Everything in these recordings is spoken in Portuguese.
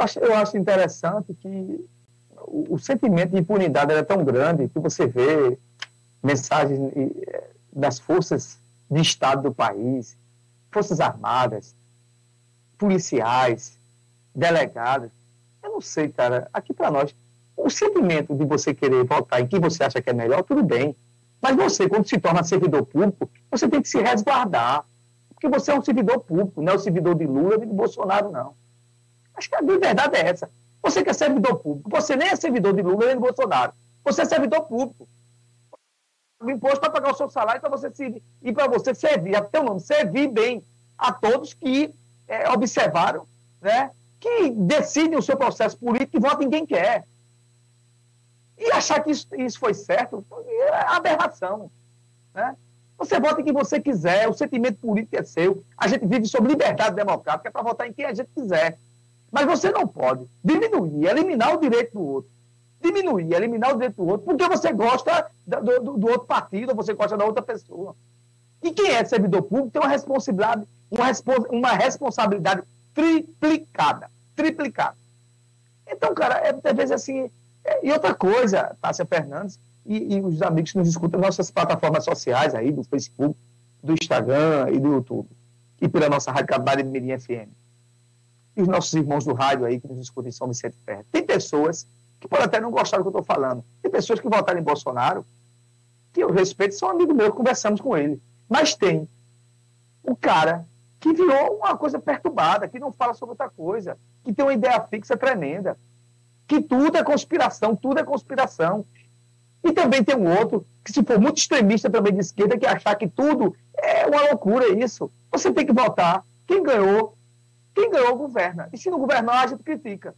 acho, eu acho interessante que o, o sentimento de impunidade é tão grande que você vê mensagens eh, das forças de Estado do país, forças armadas, policiais, delegados. Eu não sei, cara. Aqui para nós, o sentimento de você querer votar em quem você acha que é melhor, tudo bem. Mas você, quando se torna servidor público, você tem que se resguardar. Porque você é um servidor público, não é o servidor de Lula nem de Bolsonaro, não. Acho que a verdade é essa. Você que é servidor público, você nem é servidor de Lula nem de Bolsonaro. Você é servidor público. O imposto para pagar o seu salário para você servir, e para você servir, até o nome, servir bem a todos que é, observaram, né, que decidem o seu processo político e votam em quem quer. E achar que isso, isso foi certo é aberração. Né? Você vota em quem você quiser, o sentimento político é seu. A gente vive sob liberdade democrática para votar em quem a gente quiser. Mas você não pode diminuir, eliminar o direito do outro. Diminuir, eliminar o direito do outro, porque você gosta do, do, do outro partido, ou você gosta da outra pessoa. E quem é servidor público tem uma responsabilidade, uma, uma responsabilidade triplicada. Triplicada. Então, cara, é, às vezes assim. É, e outra coisa, Tássia Fernandes, e, e, os amigos que nos escutam nas nossas plataformas sociais aí, do Facebook, do Instagram e do YouTube, e pela nossa Rádio Cabade de Mirim FM os nossos irmãos do rádio aí que nos escutam em São Vicente Ferro. Tem pessoas que podem até não gostar do que eu estou falando. Tem pessoas que votaram em Bolsonaro, que eu respeito, são amigos meus, conversamos com ele. Mas tem o cara que virou uma coisa perturbada, que não fala sobre outra coisa, que tem uma ideia fixa tremenda, que tudo é conspiração, tudo é conspiração. E também tem um outro que, se for muito extremista também de esquerda, que achar que tudo é uma loucura isso. Você tem que votar. Quem ganhou quem ganhou, governa. E se não governar, a gente critica.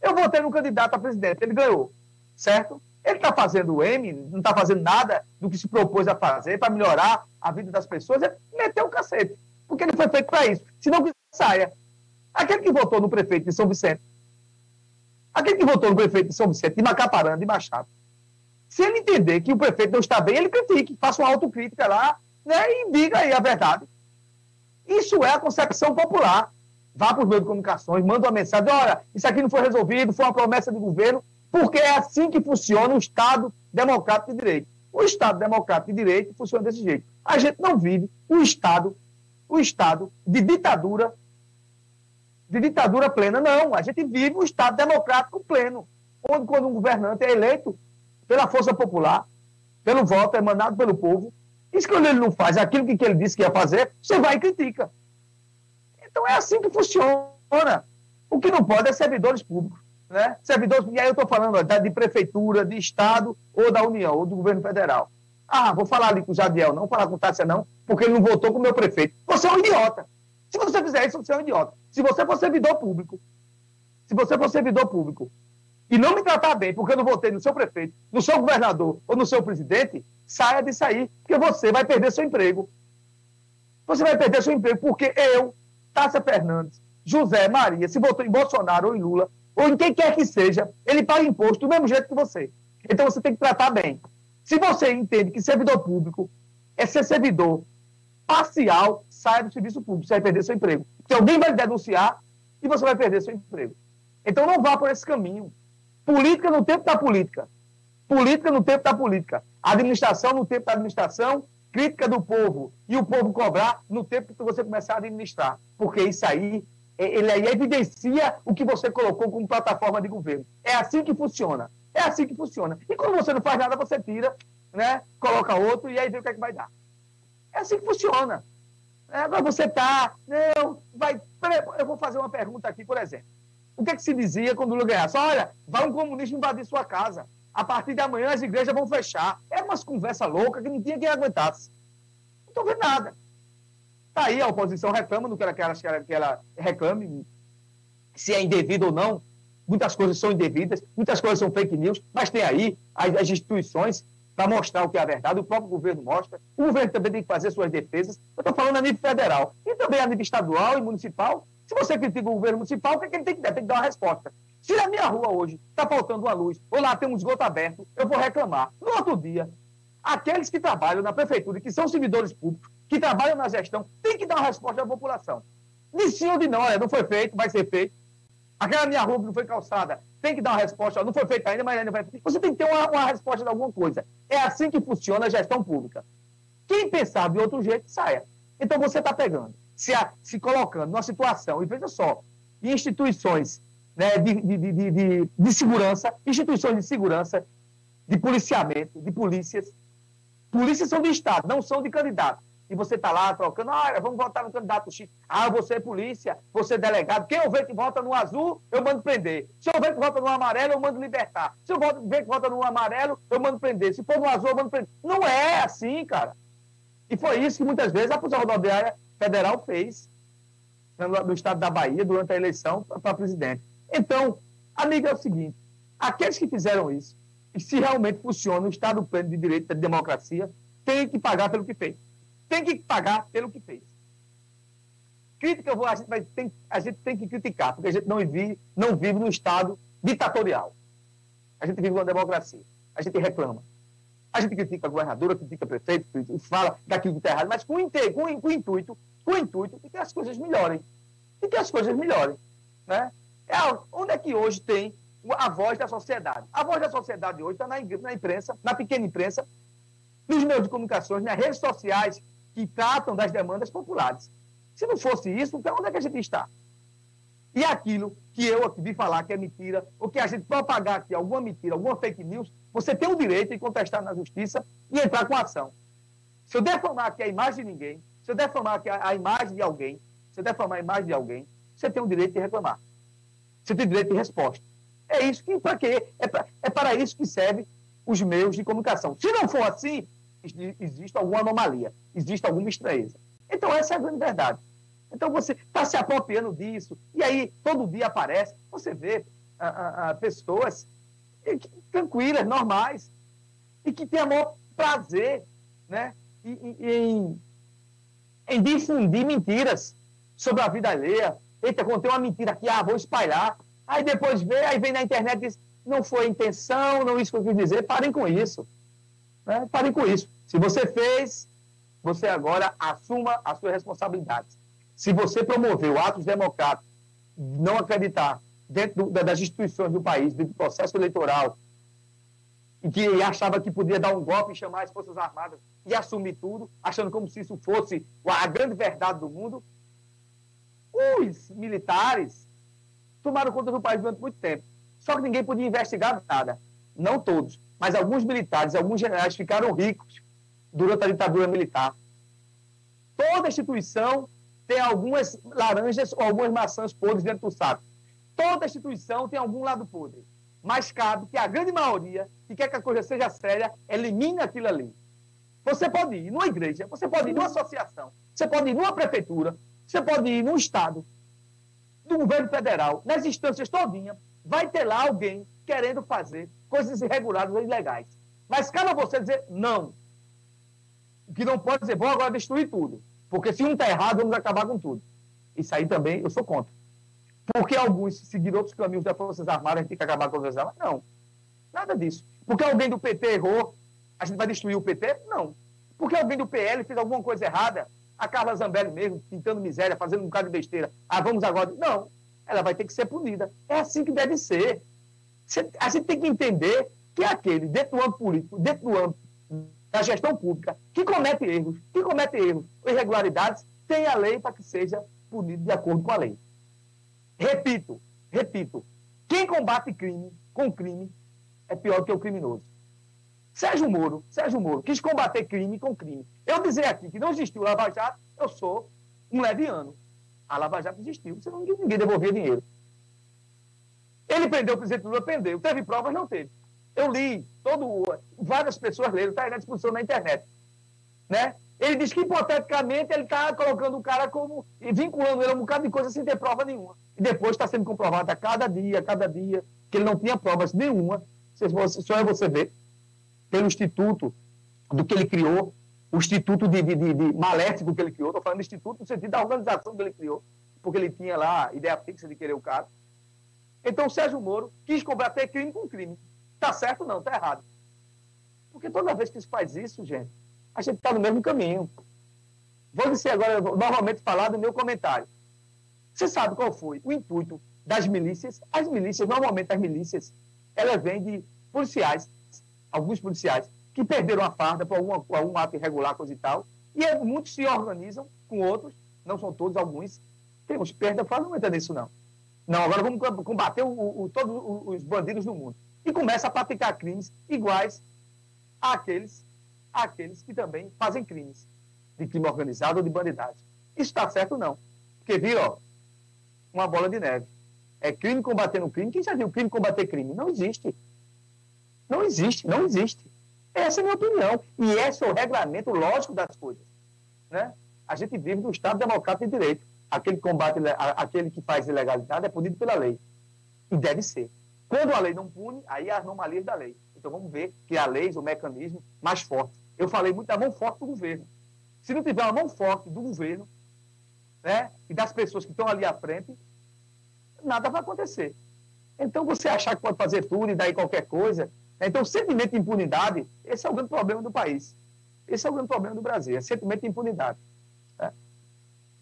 Eu votei no candidato a presidente, ele ganhou, certo? Ele está fazendo o M, não está fazendo nada do que se propôs a fazer para melhorar a vida das pessoas, ele meteu o cacete. Porque ele foi feito para isso. Se não, saia. Aquele que votou no prefeito de São Vicente, aquele que votou no prefeito de São Vicente, de Macaparana, de Machado, se ele entender que o prefeito não está bem, ele critique, faça uma autocrítica lá né, e diga aí a verdade. Isso é a concepção popular vá para os meios de comunicações, manda uma mensagem, olha, isso aqui não foi resolvido, foi uma promessa do governo, porque é assim que funciona o Estado democrático de direito. O Estado democrático de direito funciona desse jeito. A gente não vive o Estado, o Estado de ditadura, de ditadura plena, não. A gente vive o Estado democrático pleno, onde quando um governante é eleito pela força popular, pelo voto emanado pelo povo, e quando ele não faz aquilo que ele disse que ia fazer, você vai e critica. Então é assim que funciona. O que não pode é servidores públicos. Né? Servidores, e aí eu estou falando de prefeitura, de Estado, ou da União, ou do governo federal. Ah, vou falar ali com o Jadiel, não vou falar com o Tássia, não, porque ele não votou com o meu prefeito. Você é um idiota. Se você fizer isso, você é um idiota. Se você for servidor público, se você for servidor público e não me tratar bem porque eu não votei no seu prefeito, no seu governador ou no seu presidente, saia disso aí, porque você vai perder seu emprego. Você vai perder seu emprego porque eu, Tássia Fernandes, José, Maria, se votou em Bolsonaro ou em Lula, ou em quem quer que seja, ele paga imposto do mesmo jeito que você. Então você tem que tratar bem. Se você entende que servidor público é ser servidor parcial, saia do serviço público, você vai perder seu emprego. Porque alguém vai denunciar e você vai perder seu emprego. Então não vá por esse caminho. Política no tempo da política. Política no tempo da política. Administração no tempo da administração crítica do povo e o povo cobrar no tempo que você começar a administrar. Porque isso aí, é, ele aí evidencia o que você colocou como plataforma de governo. É assim que funciona. É assim que funciona. E quando você não faz nada, você tira, né? coloca outro e aí vê o que é que vai dar. É assim que funciona. É, agora você está, não, vai. Eu vou fazer uma pergunta aqui, por exemplo. O que, é que se dizia quando o Lula ganhasse? Olha, vai um comunista invadir sua casa a partir de amanhã as igrejas vão fechar. Umas conversa louca que não tinha quem aguentasse. Não estou vendo nada. Está aí, a oposição reclama do que ela, que ela, que ela reclame, se é indevido ou não. Muitas coisas são indevidas, muitas coisas são fake news, mas tem aí as, as instituições para mostrar o que é a verdade, o próprio governo mostra. O governo também tem que fazer suas defesas. Eu estou falando a nível federal e também a nível estadual e municipal. Se você critica o governo municipal, o que, é que ele tem que dar? Tem que dar uma resposta. Se na minha rua hoje está faltando uma luz, ou lá tem um esgoto aberto, eu vou reclamar. No outro dia, aqueles que trabalham na prefeitura, que são servidores públicos, que trabalham na gestão, têm que dar uma resposta à população. De sim ou de não, olha, não foi feito, vai ser feito. Aquela minha rua que não foi calçada, tem que dar uma resposta. Não foi feita ainda, mas ainda vai. Você tem que ter uma, uma resposta de alguma coisa. É assim que funciona a gestão pública. Quem pensar de outro jeito, saia. Então você está pegando, se, a, se colocando numa situação, e veja só, instituições né, de, de, de, de, de segurança, instituições de segurança, de policiamento, de polícias. Polícias são do Estado, não são de candidato e você está lá trocando, ah, vamos votar no candidato X. Ah, você é polícia, você é delegado. Quem eu ver que vota no azul, eu mando prender. Se eu ver que vota no amarelo, eu mando libertar. Se eu ver que vota no amarelo, eu mando prender. Se for no azul, eu mando prender. Não é assim, cara. E foi isso que muitas vezes a Polícia Rodoviária Federal fez no estado da Bahia durante a eleição para presidente. Então, amiga, é o seguinte: aqueles que fizeram isso, e se realmente funciona o Estado pleno de direito de democracia, têm que pagar pelo que fez tem que pagar pelo que fez. Crítica, a gente, vai, tem, a gente tem que criticar, porque a gente não vive, não vive num Estado ditatorial. A gente vive numa democracia. A gente reclama. A gente critica a governadora, critica o prefeito, fala daquilo que está errado, mas com, com, com, o intuito, com o intuito de que as coisas melhorem. De que as coisas melhorem. Né? É, onde é que hoje tem a voz da sociedade? A voz da sociedade hoje está na, na imprensa, na pequena imprensa, nos meios de comunicações, nas redes sociais, que tratam das demandas populares. Se não fosse isso, então onde é que a gente está? E aquilo que eu aqui vi falar que é mentira, ou que a gente propagar aqui alguma mentira, alguma fake news, você tem o direito de contestar na justiça e entrar com ação. Se eu defamar aqui a imagem de ninguém, se eu defamar aqui a, a imagem de alguém, se eu defamar a imagem de alguém, você tem o direito de reclamar. Você tem direito de resposta. É isso que, para quê? É, pra, é para isso que serve os meios de comunicação. Se não for assim, existe alguma anomalia, existe alguma estranheza. Então, essa é a grande verdade. Então, você está se apropriando disso, e aí todo dia aparece, você vê a, a, a pessoas tranquilas, normais, e que têm maior prazer né, em, em, em difundir mentiras sobre a vida alheia. Eita, contei uma mentira aqui, ah, vou espalhar. Aí depois vê, aí vem na internet e diz, não foi intenção, não isso que eu quis dizer, parem com isso. Né? Pare com isso. Se você fez, você agora assuma as suas responsabilidades. Se você promoveu atos democráticos, não acreditar dentro das instituições do país, dentro do processo eleitoral, e que achava que podia dar um golpe e chamar as Forças Armadas e assumir tudo, achando como se isso fosse a grande verdade do mundo, os militares tomaram conta do país durante muito tempo. Só que ninguém podia investigar nada. Não todos mas alguns militares, alguns generais ficaram ricos durante a ditadura militar. Toda instituição tem algumas laranjas ou algumas maçãs podres dentro do saco. Toda instituição tem algum lado podre. Mas cabe que a grande maioria, que quer que a coisa seja séria, elimine aquilo ali. Você pode ir numa igreja, você pode ir numa associação, você pode ir numa prefeitura, você pode ir num estado, do governo federal, nas instâncias todinhas, vai ter lá alguém querendo fazer coisas irregulares ou ilegais. Mas cabe a você dizer não. O que não pode dizer, vou agora destruir tudo. Porque se um está errado, vamos acabar com tudo. Isso aí também eu sou contra. Porque alguns seguiram outros caminhos das Forças Armadas, a gente tem que acabar com as Forças Armadas? Não. Nada disso. Porque alguém do PT errou, a gente vai destruir o PT? Não. Porque alguém do PL fez alguma coisa errada, a Carla Zambelli mesmo, pintando miséria, fazendo um bocado de besteira. Ah, vamos agora. Não. Ela vai ter que ser punida. É assim que deve ser a gente tem que entender que é aquele, dentro do âmbito político, dentro do âmbito da gestão pública, que comete erros, que comete erros, irregularidades, tem a lei para que seja punido de acordo com a lei. Repito, repito, quem combate crime com crime é pior que o criminoso. Sérgio Moro, Sérgio Moro, quis combater crime com crime. Eu dizer aqui que não existiu Lava Jato, eu sou um leviano. A Lava Jato existiu, senão ninguém devolvia dinheiro. Ele prendeu o presidente Lula, prendeu. Teve provas? Não teve. Eu li, todo, várias pessoas leram, está aí na discussão na internet. Né? Ele diz que, hipoteticamente, ele está colocando o cara como. e vinculando ele a um bocado de coisa sem ter prova nenhuma. E depois está sendo comprovado a cada dia, a cada dia, que ele não tinha provas nenhuma. Só é você ver, pelo instituto do que ele criou, o instituto de, de, de, de maléfico que ele criou, estou falando de instituto no sentido da organização que ele criou, porque ele tinha lá a ideia fixa de querer o cara. Então o Sérgio Moro quis combater crime com crime. Está certo? Não, está errado. Porque toda vez que se faz isso, gente, a gente está no mesmo caminho. Vou dizer agora, novamente falar do meu comentário. Você sabe qual foi o intuito das milícias. As milícias, normalmente as milícias, elas vêm de policiais, alguns policiais, que perderam a farda por, alguma, por algum ato irregular, coisa e tal, e é, muitos se organizam com outros, não são todos, alguns, temos perda, fala, não entra nisso não. Não, agora vamos combater o, o, todos os bandidos do mundo. E começa a praticar crimes iguais àqueles, àqueles que também fazem crimes, de crime organizado ou de bandidagem. Isso está certo, não. Porque viu, ó, uma bola de neve. É crime combatendo crime. Quem já viu crime combater crime? Não existe. Não existe, não existe. Essa é a minha opinião. E esse é o regulamento lógico das coisas. Né? A gente vive no Estado democrático de direito. Aquele que combate, aquele que faz ilegalidade é punido pela lei. E deve ser. Quando a lei não pune, aí é as anomalias da lei. Então vamos ver que a lei, o mecanismo mais forte. Eu falei muito da mão forte do governo. Se não tiver uma mão forte do governo né, e das pessoas que estão ali à frente, nada vai acontecer. Então, você achar que pode fazer tudo e daí qualquer coisa. Então, sentimento de impunidade, esse é o grande problema do país. Esse é o grande problema do Brasil, é sentimento de impunidade. Né?